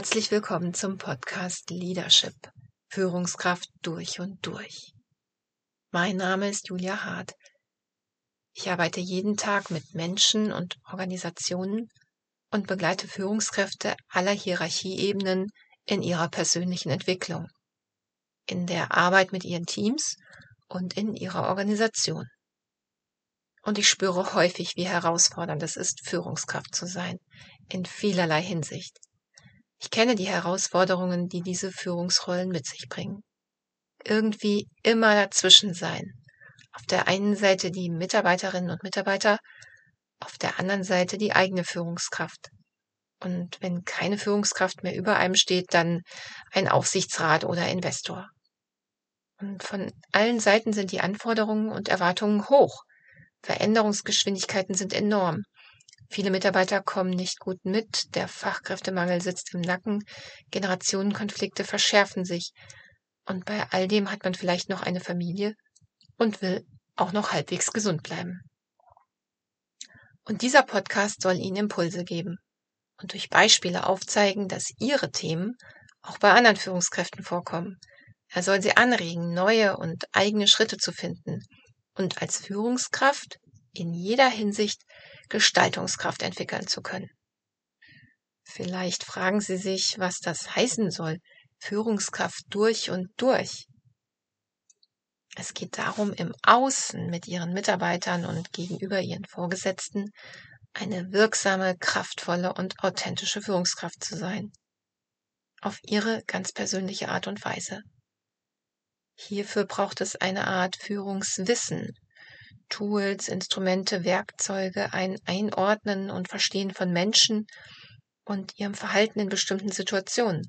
Herzlich willkommen zum Podcast Leadership. Führungskraft durch und durch. Mein Name ist Julia Hart. Ich arbeite jeden Tag mit Menschen und Organisationen und begleite Führungskräfte aller Hierarchieebenen in ihrer persönlichen Entwicklung, in der Arbeit mit ihren Teams und in ihrer Organisation. Und ich spüre häufig, wie herausfordernd es ist, Führungskraft zu sein, in vielerlei Hinsicht. Ich kenne die Herausforderungen, die diese Führungsrollen mit sich bringen. Irgendwie immer dazwischen sein. Auf der einen Seite die Mitarbeiterinnen und Mitarbeiter, auf der anderen Seite die eigene Führungskraft. Und wenn keine Führungskraft mehr über einem steht, dann ein Aufsichtsrat oder Investor. Und von allen Seiten sind die Anforderungen und Erwartungen hoch. Veränderungsgeschwindigkeiten sind enorm. Viele Mitarbeiter kommen nicht gut mit, der Fachkräftemangel sitzt im Nacken, Generationenkonflikte verschärfen sich. Und bei all dem hat man vielleicht noch eine Familie und will auch noch halbwegs gesund bleiben. Und dieser Podcast soll Ihnen Impulse geben und durch Beispiele aufzeigen, dass Ihre Themen auch bei anderen Führungskräften vorkommen. Er soll Sie anregen, neue und eigene Schritte zu finden und als Führungskraft in jeder Hinsicht Gestaltungskraft entwickeln zu können. Vielleicht fragen Sie sich, was das heißen soll, Führungskraft durch und durch. Es geht darum, im Außen mit Ihren Mitarbeitern und gegenüber Ihren Vorgesetzten eine wirksame, kraftvolle und authentische Führungskraft zu sein. Auf Ihre ganz persönliche Art und Weise. Hierfür braucht es eine Art Führungswissen, Tools, Instrumente, Werkzeuge, ein Einordnen und Verstehen von Menschen und ihrem Verhalten in bestimmten Situationen.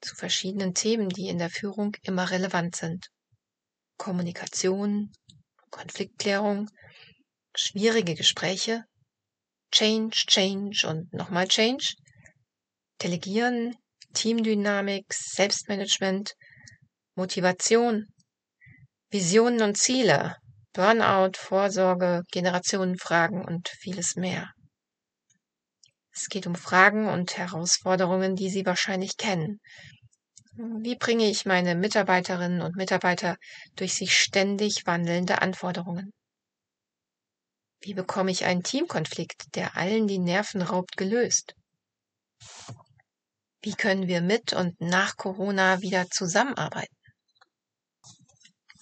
Zu verschiedenen Themen, die in der Führung immer relevant sind. Kommunikation, Konfliktklärung, schwierige Gespräche, Change, Change und nochmal Change, Delegieren, Teamdynamik, Selbstmanagement, Motivation, Visionen und Ziele, Burnout, Vorsorge, Generationenfragen und vieles mehr. Es geht um Fragen und Herausforderungen, die Sie wahrscheinlich kennen. Wie bringe ich meine Mitarbeiterinnen und Mitarbeiter durch sich ständig wandelnde Anforderungen? Wie bekomme ich einen Teamkonflikt, der allen die Nerven raubt, gelöst? Wie können wir mit und nach Corona wieder zusammenarbeiten?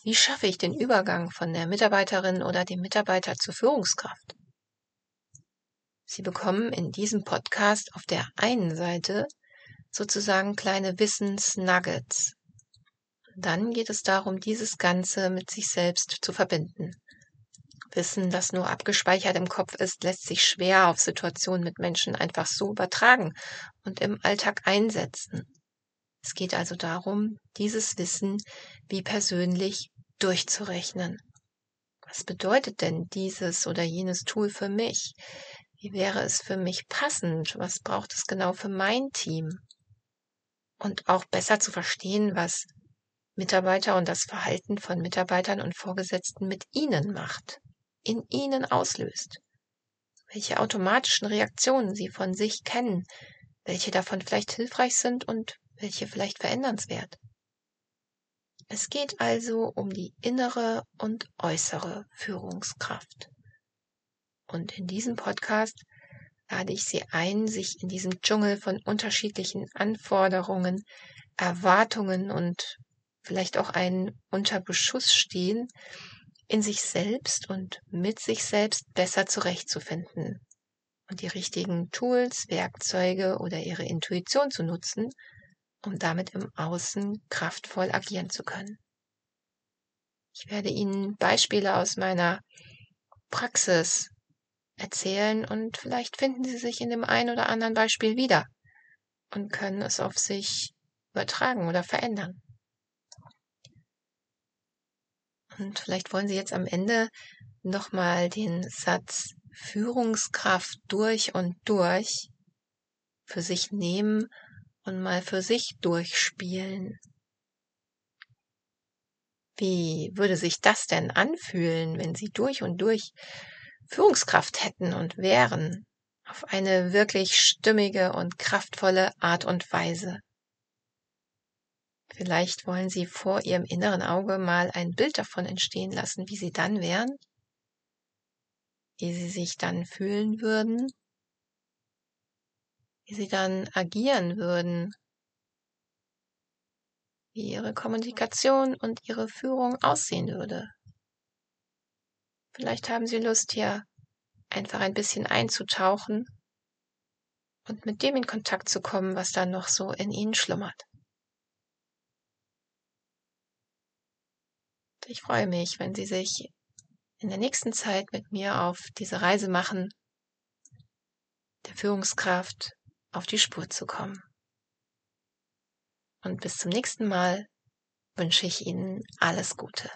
Wie schaffe ich den Übergang von der Mitarbeiterin oder dem Mitarbeiter zur Führungskraft? Sie bekommen in diesem Podcast auf der einen Seite sozusagen kleine Wissensnuggets. Dann geht es darum, dieses Ganze mit sich selbst zu verbinden. Wissen, das nur abgespeichert im Kopf ist, lässt sich schwer auf Situationen mit Menschen einfach so übertragen und im Alltag einsetzen. Es geht also darum, dieses Wissen wie persönlich durchzurechnen. Was bedeutet denn dieses oder jenes Tool für mich? Wie wäre es für mich passend? Was braucht es genau für mein Team? Und auch besser zu verstehen, was Mitarbeiter und das Verhalten von Mitarbeitern und Vorgesetzten mit ihnen macht, in ihnen auslöst. Welche automatischen Reaktionen sie von sich kennen, welche davon vielleicht hilfreich sind und welche vielleicht verändernswert. Es geht also um die innere und äußere Führungskraft. Und in diesem Podcast lade ich Sie ein, sich in diesem Dschungel von unterschiedlichen Anforderungen, Erwartungen und vielleicht auch einen unter Beschuss stehen, in sich selbst und mit sich selbst besser zurechtzufinden und die richtigen Tools, Werkzeuge oder ihre Intuition zu nutzen, um damit im Außen kraftvoll agieren zu können. Ich werde Ihnen Beispiele aus meiner Praxis erzählen und vielleicht finden Sie sich in dem einen oder anderen Beispiel wieder und können es auf sich übertragen oder verändern. Und vielleicht wollen Sie jetzt am Ende nochmal den Satz Führungskraft durch und durch für sich nehmen und mal für sich durchspielen. Wie würde sich das denn anfühlen, wenn Sie durch und durch Führungskraft hätten und wären? auf eine wirklich stimmige und kraftvolle Art und Weise. Vielleicht wollen Sie vor Ihrem inneren Auge mal ein Bild davon entstehen lassen, wie Sie dann wären, wie Sie sich dann fühlen würden, wie Sie dann agieren würden, wie Ihre Kommunikation und Ihre Führung aussehen würde. Vielleicht haben Sie Lust, hier einfach ein bisschen einzutauchen und mit dem in Kontakt zu kommen, was da noch so in Ihnen schlummert. Ich freue mich, wenn Sie sich in der nächsten Zeit mit mir auf diese Reise machen, der Führungskraft auf die Spur zu kommen. Und bis zum nächsten Mal wünsche ich Ihnen alles Gute.